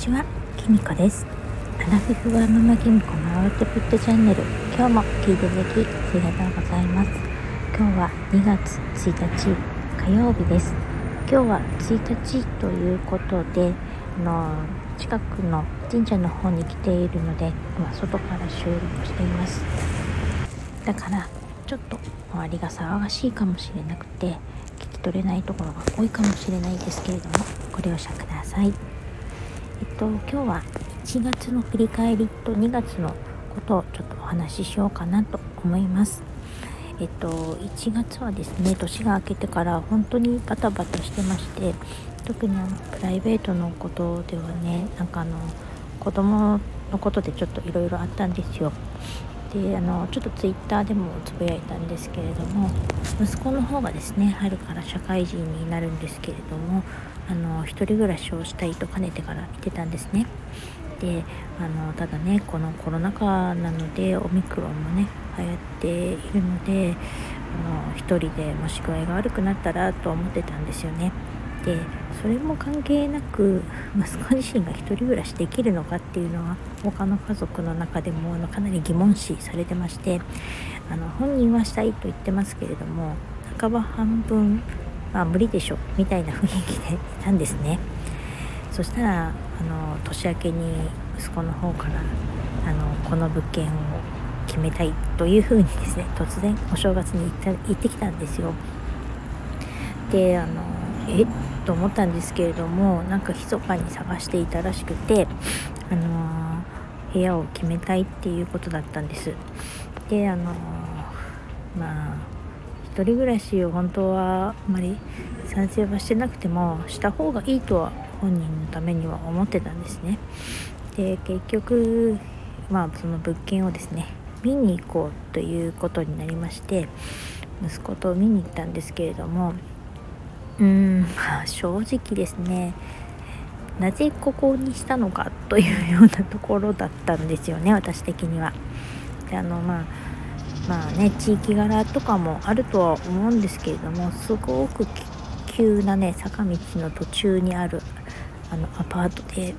ちは、きみこです。アラフィフはママきみこのアウトプットチャンネル。今日も聞いていただきありがとうございます。今日は2月1日火曜日です。今日は1日ということであの近くの神社の方に来ているので今外から収録しています。だからちょっと周りが騒がしいかもしれなくて聞き取れないところが多いかもしれないですけれどもご了承ください。と今日は1月の振り返りと2月のことをちょっとお話ししようかなと思います。えっと1月はですね年が明けてから本当にバタバタしてまして特にあのプライベートのことではねなんかあの子供のことでちょっといろいろあったんですよ。であのちょっとツイッターでもつぶやいたんですけれども息子の方がですね春から社会人になるんですけれどもあの一人暮らしをしたいとかねてから言ってたんですね。であのただねこのコロナ禍なのでオミクロンもね流行っているのであの一人でもし具合が悪くなったらと思ってたんですよね。でそれも関係なく息子自身が1人暮らしできるのかっていうのは他の家族の中でもあのかなり疑問視されてましてあの本人はしたいと言ってますけれども半ば半分、まあ、無理でしょみたいな雰囲気でいたんですね。そしたらあの年明けに息子の方からあのこの物件を決めたいというふうにですね突然お正月に行った行ってきたんですよ。であのえ？と思ったんですけれどもなんか密かに探していたらしくて、あのー、部屋を決めたいっていうことだったんです。であのー、まあ一人暮らしを本当はあまり賛成はしてなくてもした方がいいとは本人のためには思ってたんですね。で結局まあその物件をですね見に行こうということになりまして息子と見に行ったんですけれどもうん正直ですねなぜここにしたのかというようなところだったんですよね私的には。であのまあまあね地域柄とかもあるとは思うんですけれどもすごく急なね坂道の途中にあるあのアパートで、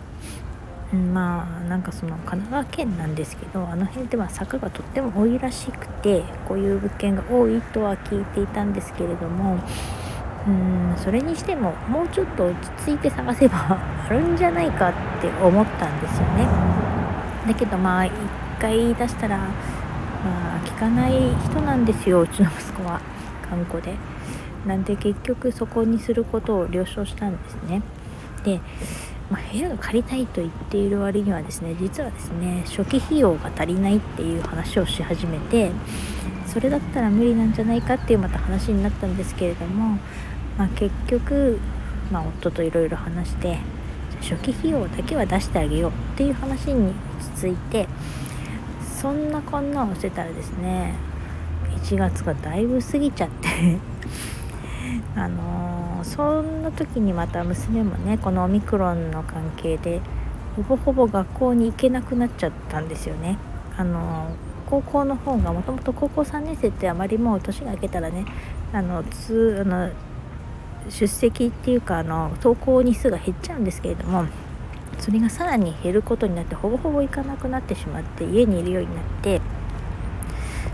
まあなんかその神奈川県なんですけどあの辺では坂がとっても多いらしくてこういう物件が多いとは聞いていたんですけれどもうんそれにしてももうちょっと落ち着いて探せば あるんじゃないかって思ったんですよね。だけどまあ一回出したらまあ聞かない人なんですようちの息子は。頑固で。なんで結局そこにすることを了承したんですね。で、まあ、部屋が借りたいと言っている割にはですね実はですね初期費用が足りないっていう話をし始めてそれだったら無理なんじゃないかっていうまた話になったんですけれどもまあ、結局、まあ、夫といろいろ話して初期費用だけは出してあげようっていう話に落ち着いてそんなこんなをしてたらですね1月がだいぶ過ぎちゃって あのー、そんな時にまた娘もねこのオミクロンの関係でほぼほぼ学校に行けなくなっちゃったんですよね。あのー高校の方がもともと高校3年生ってあまりもう年が明けたらねあのつあの出席っていうかあの投稿日数が減っちゃうんですけれどもそれがさらに減ることになってほぼほぼ行かなくなってしまって家にいるようになって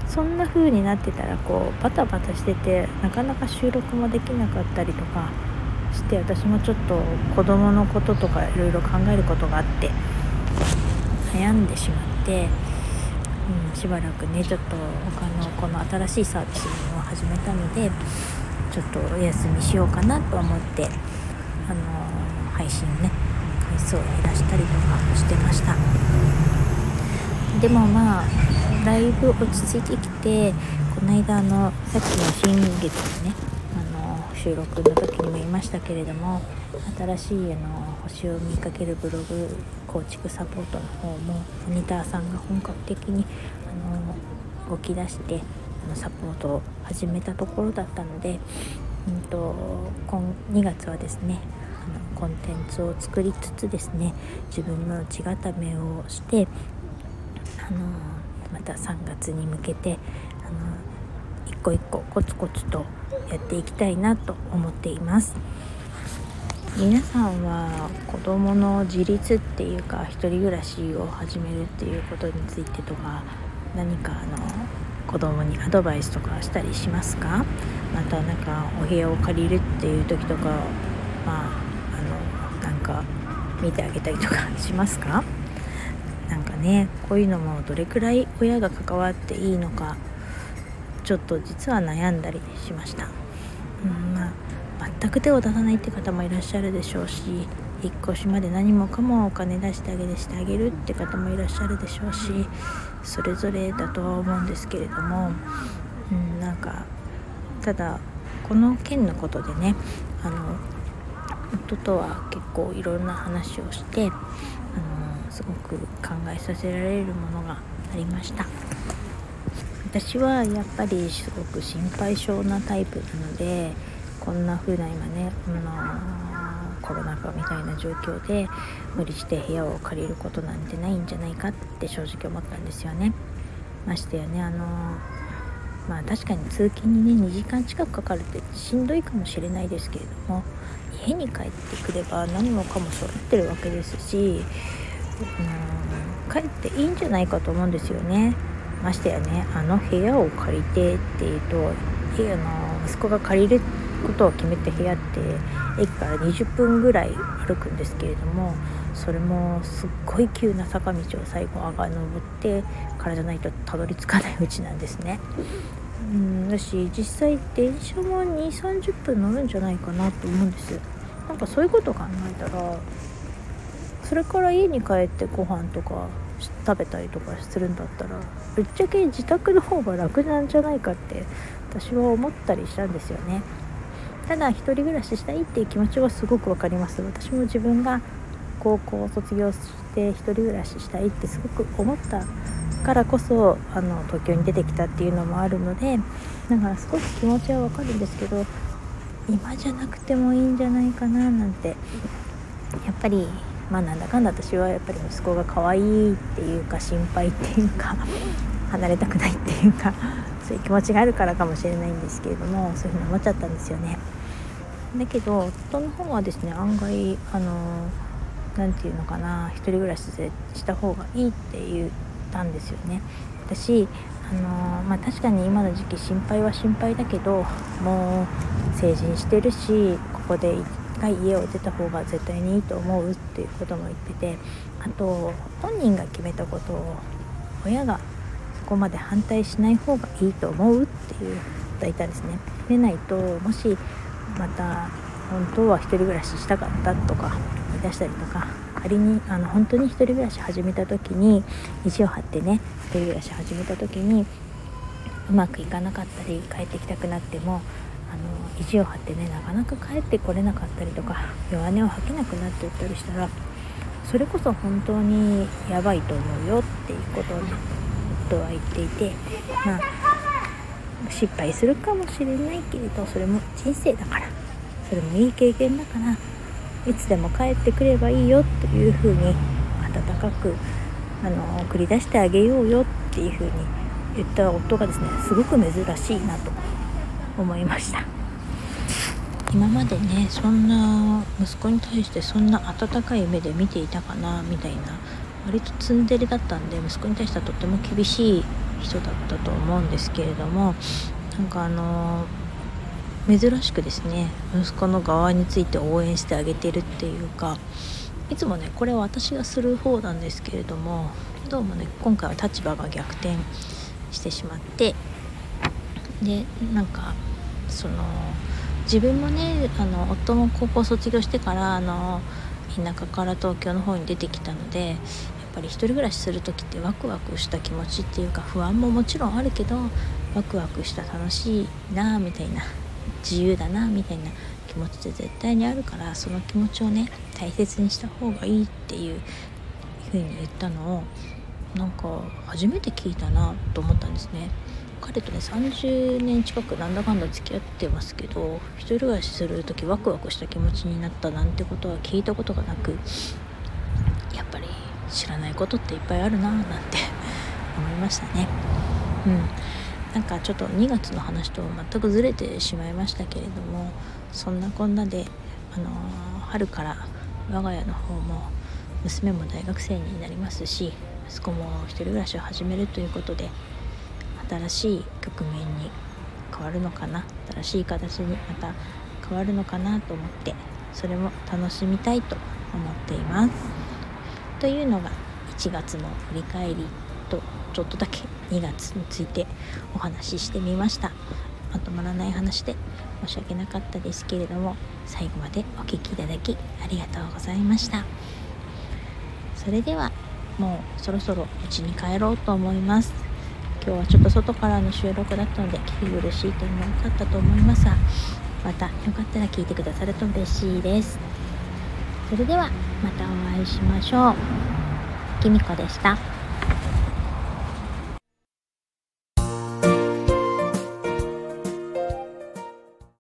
そんな風になってたらこうバタバタしててなかなか収録もできなかったりとかして私もちょっと子供のこととかいろいろ考えることがあって悩んでしまって、うん、しばらくねちょっと他のこの新しいサービスを始めたのでちょっとお休みしようかなと思ってあの配信ね回数を減らしたりとかしてました。でもまあだいぶ落ち着いてきてこの間のさっきの新月のねあの収録の時にも言いましたけれども新しいあの星を見かけるブログ構築サポートの方もモニターさんが本格的にあの動き出してのサポートを始めたところだったので、うんと、今2月はですねあのコンテンツを作りつつですね自分の地固めをしてあのまた3月に向けてあの一個一個コツコツとやっていきたいなと思っています。皆さんは子どもの自立っていうか一人暮らしを始めるっていうことについてとか何かあの子供にアドバイスとかしたりしますか？またなんかお部屋を借りるっていう時とかまああのなんか見てあげたりとか しますか？なんかねこういうのもどれくらい親が関わっていいのかちょっと実は悩んだりしました、うんまあ、全く手を出さないって方もいらっしゃるでしょうし引っ越しまで何もかもお金出してあげてしてあげるって方もいらっしゃるでしょうしそれぞれだとは思うんですけれども、うん、なんかただこの件のことでねあの夫とは結構いろんな話をしてあのすごく考えさせられるものがありました。私はやっぱりすごく心配性なタイプなのでこんな風な今ね、あのコロナ禍みたいな状況で無理して部屋を借りることなんてないんじゃないかって正直思ったんですよね。ましてやねあのまあ確かに通勤にね2時間近くかかるってしんどいかもしれないですけれども家に帰ってくれば何もかも揃ってるわけですしうん帰っていいんじゃないかと思うんですよね。ましてやねあの部屋を借りてっていうとあの息子が借りることを決めて部屋って駅から20分ぐらい歩くんですけれどもそれもすっごい急な坂道を最後上が登ってからじゃないとたどり着かないうちなんですね。うんだし実際電車も2 3 0分乗るんじゃないかなと思うんですなんかそういうこと考えたらそれから家に帰ってご飯とか食べたりとかするんだったらぶっちゃけ自宅の方が楽なんじゃないかって私は思ったりしたんですよねただ一人暮らししたいっていう気持ちはすごく分かります私も自分が高校を卒業して一人暮らししたいってすごく思ったからこそあの東京に出てきたっていうのもあるのでだからすごく気持ちはわかるんですけど今じゃなくてもいいんじゃないかななんてやっぱりまあなんだかんだ私はやっぱり息子が可愛いっていうか心配っていうか 離れたくないっていうかそういう気持ちがあるからかもしれないんですけれどもそういうふうに思っちゃったんですよね。だけど夫の方はですね案外あの何て言うのかな1人暮らしした方がいいって言ったんですよね。私あのまあ、確かに今の時期心配は心配だけどもう成人してるしここで一回家を出た方が絶対にいいと思うっていうことも言っててあと本人が決めたことを親がそこまで反対しない方がいいと思うっていう方いたんですね。でないともしまた本当は1人暮らししたかったとか言い出したりとか仮にあの本当に1人暮らし始めた時に意地を張ってね1人暮らし始めた時にうまくいかなかったり帰ってきたくなってもあの意地を張ってねなかなか帰ってこれなかったりとか弱音を吐けなくなっていったりしたらそれこそ本当にやばいと思うよっていうことをね夫は言っていてまあ失敗するかもしれないけれどそれも人生だから。それもいい経験だから。いつでも帰ってくればいいよっていう風に温かくあの送り出してあげようよっていう風に言った夫がですねすごく珍しいなと思いました。今までねそんな息子に対してそんな温かい目で見ていたかなみたいな割とツンデレだったんで息子に対してはとっても厳しい人だったと思うんですけれどもなんかあの珍しくですね息子の側について応援してあげてるっていうかいつもねこれは私がする方なんですけれどもどうもね今回は立場が逆転してしまってでなんかその自分もねあの夫も高校卒業してからあの田舎から東京の方に出てきたのでぱり1人暮らしする時ってワクワクした気持ちっていうか不安ももちろんあるけどワクワクした楽しいなみたいな自由だなみたいな気持ちって絶対にあるからその気持ちをね大切にした方がいいっていう風に言ったのをなんか初めて聞いたなと思ったんですね。彼とね30年近くなんだかんだ付き合ってますけど一人暮らしする時ワクワクした気持ちになったなんてことは聞いたことがなくやっぱり知らないことっていっぱいあるななんて 思いましたねうんなんかちょっと2月の話と全くずれてしまいましたけれどもそんなこんなであの春から我が家の方も娘も大学生になりますし息子も一人暮らしを始めるということで新しい局面に変わるのかな新しい形にまた変わるのかなと思ってそれも楽しみたいと思っています。というのが1月の振り返りとちょっとだけ2月についてお話ししてみました。まとまらない話で申し訳なかったですけれども最後までお聴きいただきありがとうございました。それではもうそろそろ家に帰ろうと思います。今日はちょっと外からの収録だったので聞き苦しい点も多かったと思いますがまたよかったら聞いてくださると嬉しいです。それではまたお会いしましょうきみこでした。